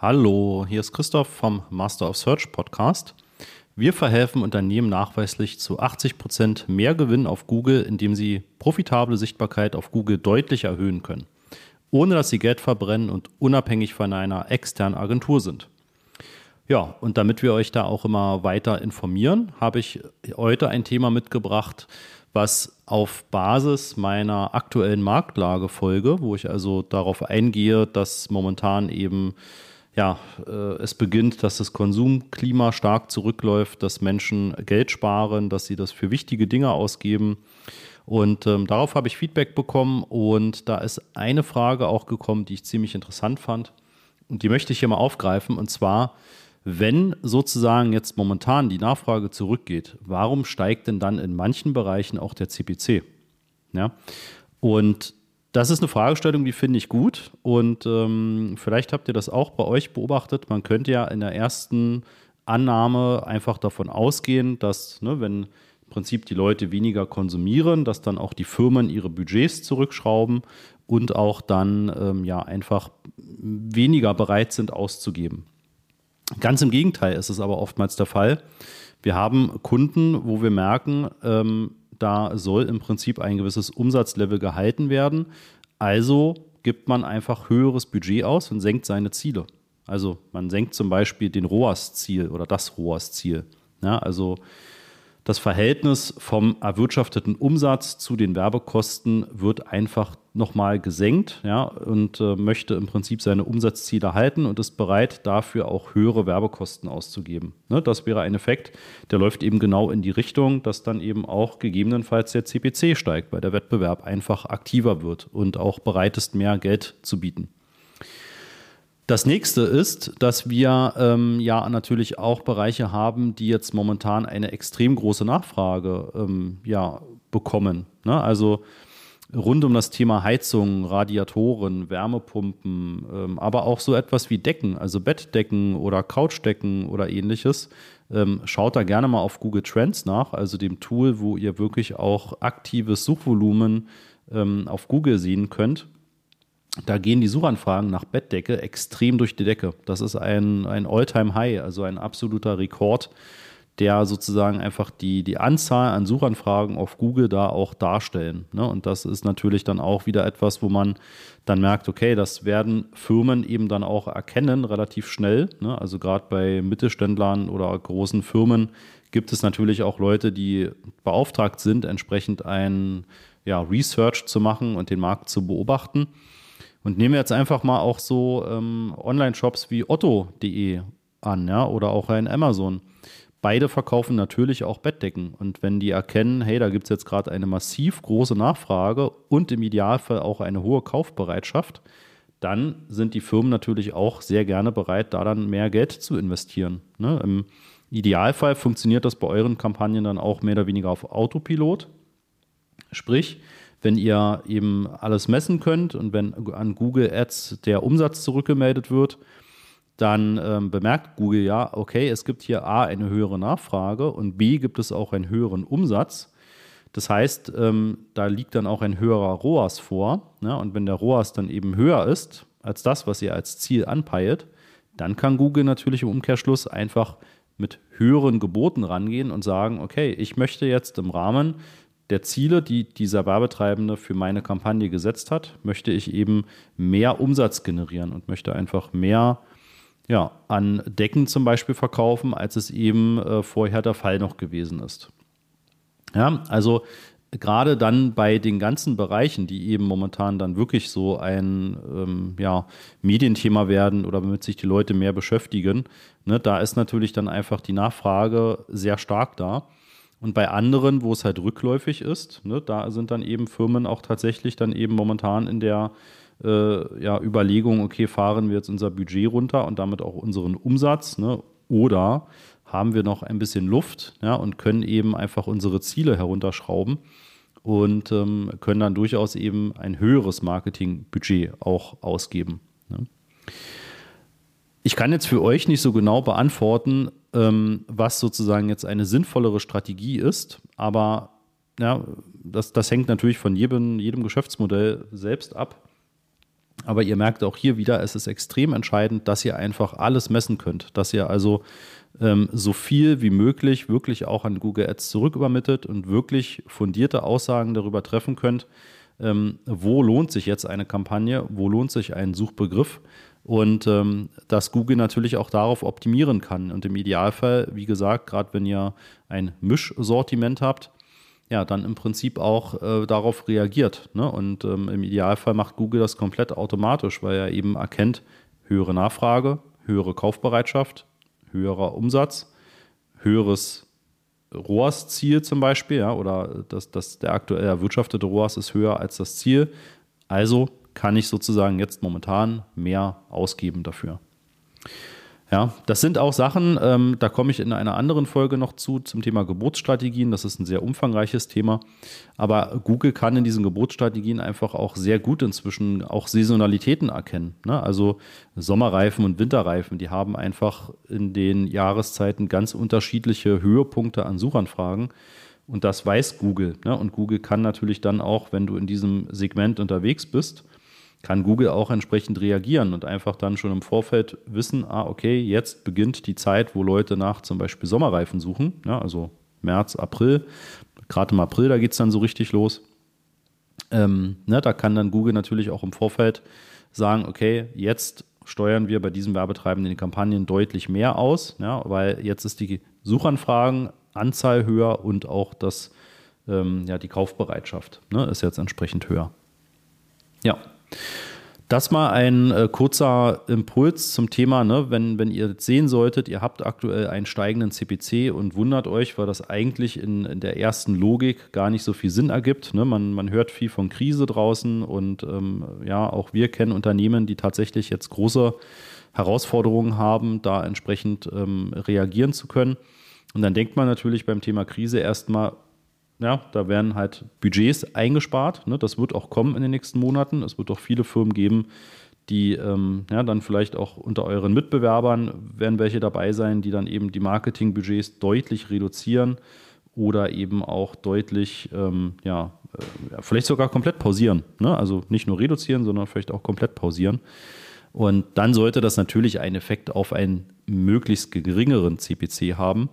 Hallo, hier ist Christoph vom Master of Search Podcast. Wir verhelfen Unternehmen nachweislich zu 80 Prozent mehr Gewinn auf Google, indem sie profitable Sichtbarkeit auf Google deutlich erhöhen können, ohne dass sie Geld verbrennen und unabhängig von einer externen Agentur sind. Ja, und damit wir euch da auch immer weiter informieren, habe ich heute ein Thema mitgebracht, was auf Basis meiner aktuellen Marktlage folge, wo ich also darauf eingehe, dass momentan eben ja, äh, es beginnt, dass das Konsumklima stark zurückläuft, dass Menschen Geld sparen, dass sie das für wichtige Dinge ausgeben. Und ähm, darauf habe ich Feedback bekommen und da ist eine Frage auch gekommen, die ich ziemlich interessant fand. Und die möchte ich hier mal aufgreifen. Und zwar, wenn sozusagen jetzt momentan die Nachfrage zurückgeht, warum steigt denn dann in manchen Bereichen auch der CPC? Ja. Und das ist eine Fragestellung, die finde ich gut. Und ähm, vielleicht habt ihr das auch bei euch beobachtet. Man könnte ja in der ersten Annahme einfach davon ausgehen, dass, ne, wenn im Prinzip die Leute weniger konsumieren, dass dann auch die Firmen ihre Budgets zurückschrauben und auch dann ähm, ja einfach weniger bereit sind auszugeben. Ganz im Gegenteil ist es aber oftmals der Fall. Wir haben Kunden, wo wir merken, ähm, da soll im Prinzip ein gewisses Umsatzlevel gehalten werden. Also gibt man einfach höheres Budget aus und senkt seine Ziele. Also man senkt zum Beispiel den ROAS-Ziel oder das ROAS-Ziel. Ja, also das Verhältnis vom erwirtschafteten Umsatz zu den Werbekosten wird einfach nochmal gesenkt ja, und äh, möchte im Prinzip seine Umsatzziele halten und ist bereit, dafür auch höhere Werbekosten auszugeben. Ne, das wäre ein Effekt, der läuft eben genau in die Richtung, dass dann eben auch gegebenenfalls der CPC steigt, weil der Wettbewerb einfach aktiver wird und auch bereit ist, mehr Geld zu bieten. Das nächste ist, dass wir ähm, ja natürlich auch Bereiche haben, die jetzt momentan eine extrem große Nachfrage ähm, ja, bekommen. Ne? Also rund um das Thema Heizung, Radiatoren, Wärmepumpen, ähm, aber auch so etwas wie Decken, also Bettdecken oder Couchdecken oder ähnliches. Ähm, schaut da gerne mal auf Google Trends nach, also dem Tool, wo ihr wirklich auch aktives Suchvolumen ähm, auf Google sehen könnt da gehen die Suchanfragen nach Bettdecke extrem durch die Decke. Das ist ein, ein All-Time-High, also ein absoluter Rekord, der sozusagen einfach die, die Anzahl an Suchanfragen auf Google da auch darstellen. Ne? Und das ist natürlich dann auch wieder etwas, wo man dann merkt, okay, das werden Firmen eben dann auch erkennen, relativ schnell. Ne? Also gerade bei Mittelständlern oder großen Firmen gibt es natürlich auch Leute, die beauftragt sind, entsprechend ein ja, Research zu machen und den Markt zu beobachten. Und nehmen wir jetzt einfach mal auch so ähm, Online-Shops wie otto.de an, ja, oder auch ein Amazon. Beide verkaufen natürlich auch Bettdecken. Und wenn die erkennen, hey, da gibt es jetzt gerade eine massiv große Nachfrage und im Idealfall auch eine hohe Kaufbereitschaft, dann sind die Firmen natürlich auch sehr gerne bereit, da dann mehr Geld zu investieren. Ne? Im Idealfall funktioniert das bei euren Kampagnen dann auch mehr oder weniger auf Autopilot. Sprich, wenn ihr eben alles messen könnt und wenn an Google Ads der Umsatz zurückgemeldet wird, dann ähm, bemerkt Google ja, okay, es gibt hier A eine höhere Nachfrage und B gibt es auch einen höheren Umsatz. Das heißt, ähm, da liegt dann auch ein höherer ROAS vor. Ne? Und wenn der ROAS dann eben höher ist als das, was ihr als Ziel anpeilt, dann kann Google natürlich im Umkehrschluss einfach mit höheren Geboten rangehen und sagen, okay, ich möchte jetzt im Rahmen der Ziele, die dieser Werbetreibende für meine Kampagne gesetzt hat, möchte ich eben mehr Umsatz generieren und möchte einfach mehr ja, an Decken zum Beispiel verkaufen, als es eben äh, vorher der Fall noch gewesen ist. Ja, also gerade dann bei den ganzen Bereichen, die eben momentan dann wirklich so ein ähm, ja, Medienthema werden oder womit sich die Leute mehr beschäftigen, ne, da ist natürlich dann einfach die Nachfrage sehr stark da. Und bei anderen, wo es halt rückläufig ist, ne, da sind dann eben Firmen auch tatsächlich dann eben momentan in der äh, ja, Überlegung, okay, fahren wir jetzt unser Budget runter und damit auch unseren Umsatz, ne, oder haben wir noch ein bisschen Luft ja, und können eben einfach unsere Ziele herunterschrauben und ähm, können dann durchaus eben ein höheres Marketingbudget auch ausgeben. Ne. Ich kann jetzt für euch nicht so genau beantworten, ähm, was sozusagen jetzt eine sinnvollere Strategie ist, aber ja, das, das hängt natürlich von jedem, jedem Geschäftsmodell selbst ab. Aber ihr merkt auch hier wieder, es ist extrem entscheidend, dass ihr einfach alles messen könnt. Dass ihr also ähm, so viel wie möglich wirklich auch an Google Ads zurückübermittelt und wirklich fundierte Aussagen darüber treffen könnt, ähm, wo lohnt sich jetzt eine Kampagne, wo lohnt sich ein Suchbegriff und ähm, dass Google natürlich auch darauf optimieren kann. Und im Idealfall, wie gesagt, gerade wenn ihr ein Mischsortiment habt, ja, dann im Prinzip auch äh, darauf reagiert. Ne? Und ähm, im Idealfall macht Google das komplett automatisch, weil er eben erkennt, höhere Nachfrage, höhere Kaufbereitschaft, höherer Umsatz, höheres ROAS-Ziel zum Beispiel, ja, oder das, das, der aktuell erwirtschaftete ROAS ist höher als das Ziel. Also kann ich sozusagen jetzt momentan mehr ausgeben dafür. Ja, das sind auch Sachen, ähm, da komme ich in einer anderen Folge noch zu, zum Thema Geburtsstrategien. Das ist ein sehr umfangreiches Thema. Aber Google kann in diesen Geburtsstrategien einfach auch sehr gut inzwischen auch Saisonalitäten erkennen. Ne? Also Sommerreifen und Winterreifen, die haben einfach in den Jahreszeiten ganz unterschiedliche Höhepunkte an Suchanfragen. Und das weiß Google. Ne? Und Google kann natürlich dann auch, wenn du in diesem Segment unterwegs bist, kann Google auch entsprechend reagieren und einfach dann schon im Vorfeld wissen, ah, okay, jetzt beginnt die Zeit, wo Leute nach zum Beispiel Sommerreifen suchen, ja, also März, April, gerade im April, da geht es dann so richtig los. Ähm, ne, da kann dann Google natürlich auch im Vorfeld sagen, okay, jetzt steuern wir bei diesen werbetreibenden Kampagnen deutlich mehr aus, ja, weil jetzt ist die Suchanfragenanzahl höher und auch das, ähm, ja, die Kaufbereitschaft ne, ist jetzt entsprechend höher. Ja, das mal ein äh, kurzer Impuls zum Thema, ne? wenn, wenn ihr sehen solltet, ihr habt aktuell einen steigenden CPC und wundert euch, weil das eigentlich in, in der ersten Logik gar nicht so viel Sinn ergibt. Ne? Man, man hört viel von Krise draußen und ähm, ja, auch wir kennen Unternehmen, die tatsächlich jetzt große Herausforderungen haben, da entsprechend ähm, reagieren zu können. Und dann denkt man natürlich beim Thema Krise erstmal, ja, da werden halt Budgets eingespart. Ne? Das wird auch kommen in den nächsten Monaten. Es wird auch viele Firmen geben, die ähm, ja, dann vielleicht auch unter euren Mitbewerbern werden welche dabei sein, die dann eben die Marketingbudgets deutlich reduzieren oder eben auch deutlich, ähm, ja, äh, vielleicht sogar komplett pausieren. Ne? Also nicht nur reduzieren, sondern vielleicht auch komplett pausieren. Und dann sollte das natürlich einen Effekt auf einen möglichst geringeren CPC haben.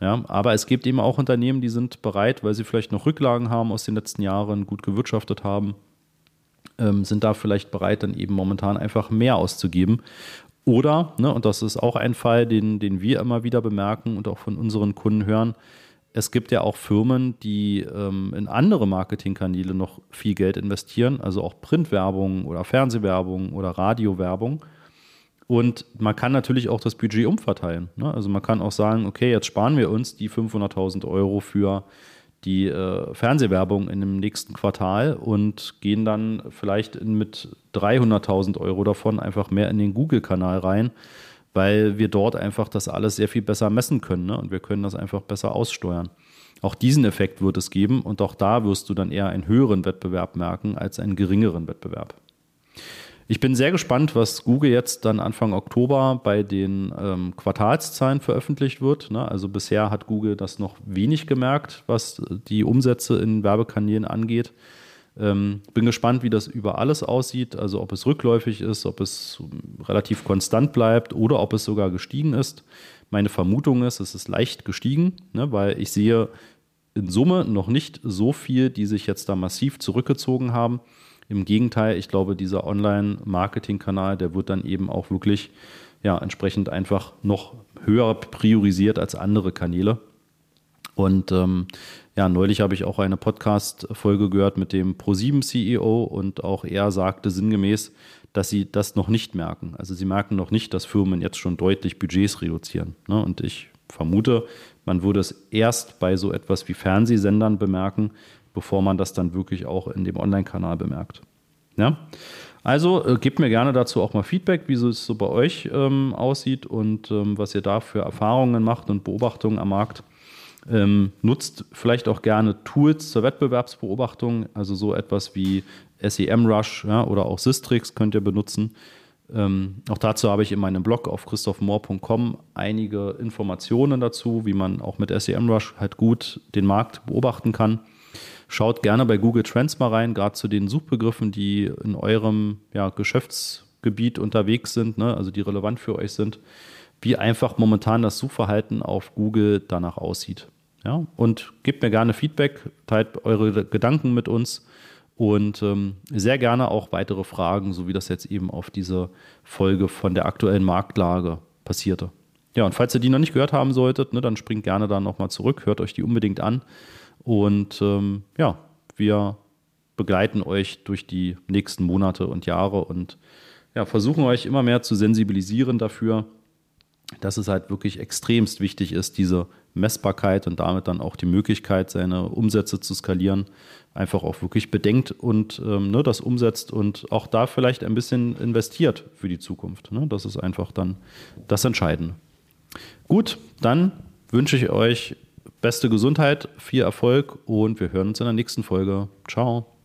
Ja, aber es gibt eben auch Unternehmen, die sind bereit, weil sie vielleicht noch Rücklagen haben aus den letzten Jahren, gut gewirtschaftet haben, ähm, sind da vielleicht bereit, dann eben momentan einfach mehr auszugeben. Oder, ne, und das ist auch ein Fall, den, den wir immer wieder bemerken und auch von unseren Kunden hören, es gibt ja auch Firmen, die ähm, in andere Marketingkanäle noch viel Geld investieren, also auch Printwerbung oder Fernsehwerbung oder Radiowerbung und man kann natürlich auch das Budget umverteilen. Ne? Also man kann auch sagen, okay, jetzt sparen wir uns die 500.000 Euro für die äh, Fernsehwerbung in dem nächsten Quartal und gehen dann vielleicht mit 300.000 Euro davon einfach mehr in den Google-Kanal rein, weil wir dort einfach das alles sehr viel besser messen können ne? und wir können das einfach besser aussteuern. Auch diesen Effekt wird es geben und auch da wirst du dann eher einen höheren Wettbewerb merken als einen geringeren Wettbewerb. Ich bin sehr gespannt, was Google jetzt dann Anfang Oktober bei den ähm, Quartalszahlen veröffentlicht wird. Ne? Also bisher hat Google das noch wenig gemerkt, was die Umsätze in Werbekanälen angeht. Ähm, bin gespannt, wie das über alles aussieht, also ob es rückläufig ist, ob es relativ konstant bleibt oder ob es sogar gestiegen ist. Meine Vermutung ist, es ist leicht gestiegen, ne? weil ich sehe in Summe noch nicht so viel, die sich jetzt da massiv zurückgezogen haben. Im Gegenteil, ich glaube, dieser Online-Marketing-Kanal, der wird dann eben auch wirklich ja, entsprechend einfach noch höher priorisiert als andere Kanäle. Und ähm, ja, neulich habe ich auch eine Podcast-Folge gehört mit dem ProSieben-CEO und auch er sagte sinngemäß, dass sie das noch nicht merken. Also sie merken noch nicht, dass Firmen jetzt schon deutlich Budgets reduzieren. Ne? Und ich vermute, man würde es erst bei so etwas wie Fernsehsendern bemerken, bevor man das dann wirklich auch in dem Online-Kanal bemerkt. Ja? Also äh, gebt mir gerne dazu auch mal Feedback, wie es so bei euch ähm, aussieht und ähm, was ihr da für Erfahrungen macht und Beobachtungen am Markt. Ähm, nutzt vielleicht auch gerne Tools zur Wettbewerbsbeobachtung, also so etwas wie SEMrush ja, oder auch Systrix könnt ihr benutzen. Ähm, auch dazu habe ich in meinem Blog auf christophmoor.com einige Informationen dazu, wie man auch mit SEMrush halt gut den Markt beobachten kann. Schaut gerne bei Google Trends mal rein, gerade zu den Suchbegriffen, die in eurem ja, Geschäftsgebiet unterwegs sind, ne? also die relevant für euch sind, wie einfach momentan das Suchverhalten auf Google danach aussieht. Ja? Und gebt mir gerne Feedback, teilt eure Gedanken mit uns und ähm, sehr gerne auch weitere Fragen, so wie das jetzt eben auf diese Folge von der aktuellen Marktlage passierte. Ja, und falls ihr die noch nicht gehört haben solltet, ne, dann springt gerne da nochmal zurück, hört euch die unbedingt an. Und ähm, ja, wir begleiten euch durch die nächsten Monate und Jahre und ja, versuchen euch immer mehr zu sensibilisieren dafür, dass es halt wirklich extremst wichtig ist, diese Messbarkeit und damit dann auch die Möglichkeit, seine Umsätze zu skalieren, einfach auch wirklich bedenkt und ähm, ne, das umsetzt und auch da vielleicht ein bisschen investiert für die Zukunft. Ne? Das ist einfach dann das Entscheidende. Gut, dann wünsche ich euch beste Gesundheit, viel Erfolg und wir hören uns in der nächsten Folge. Ciao.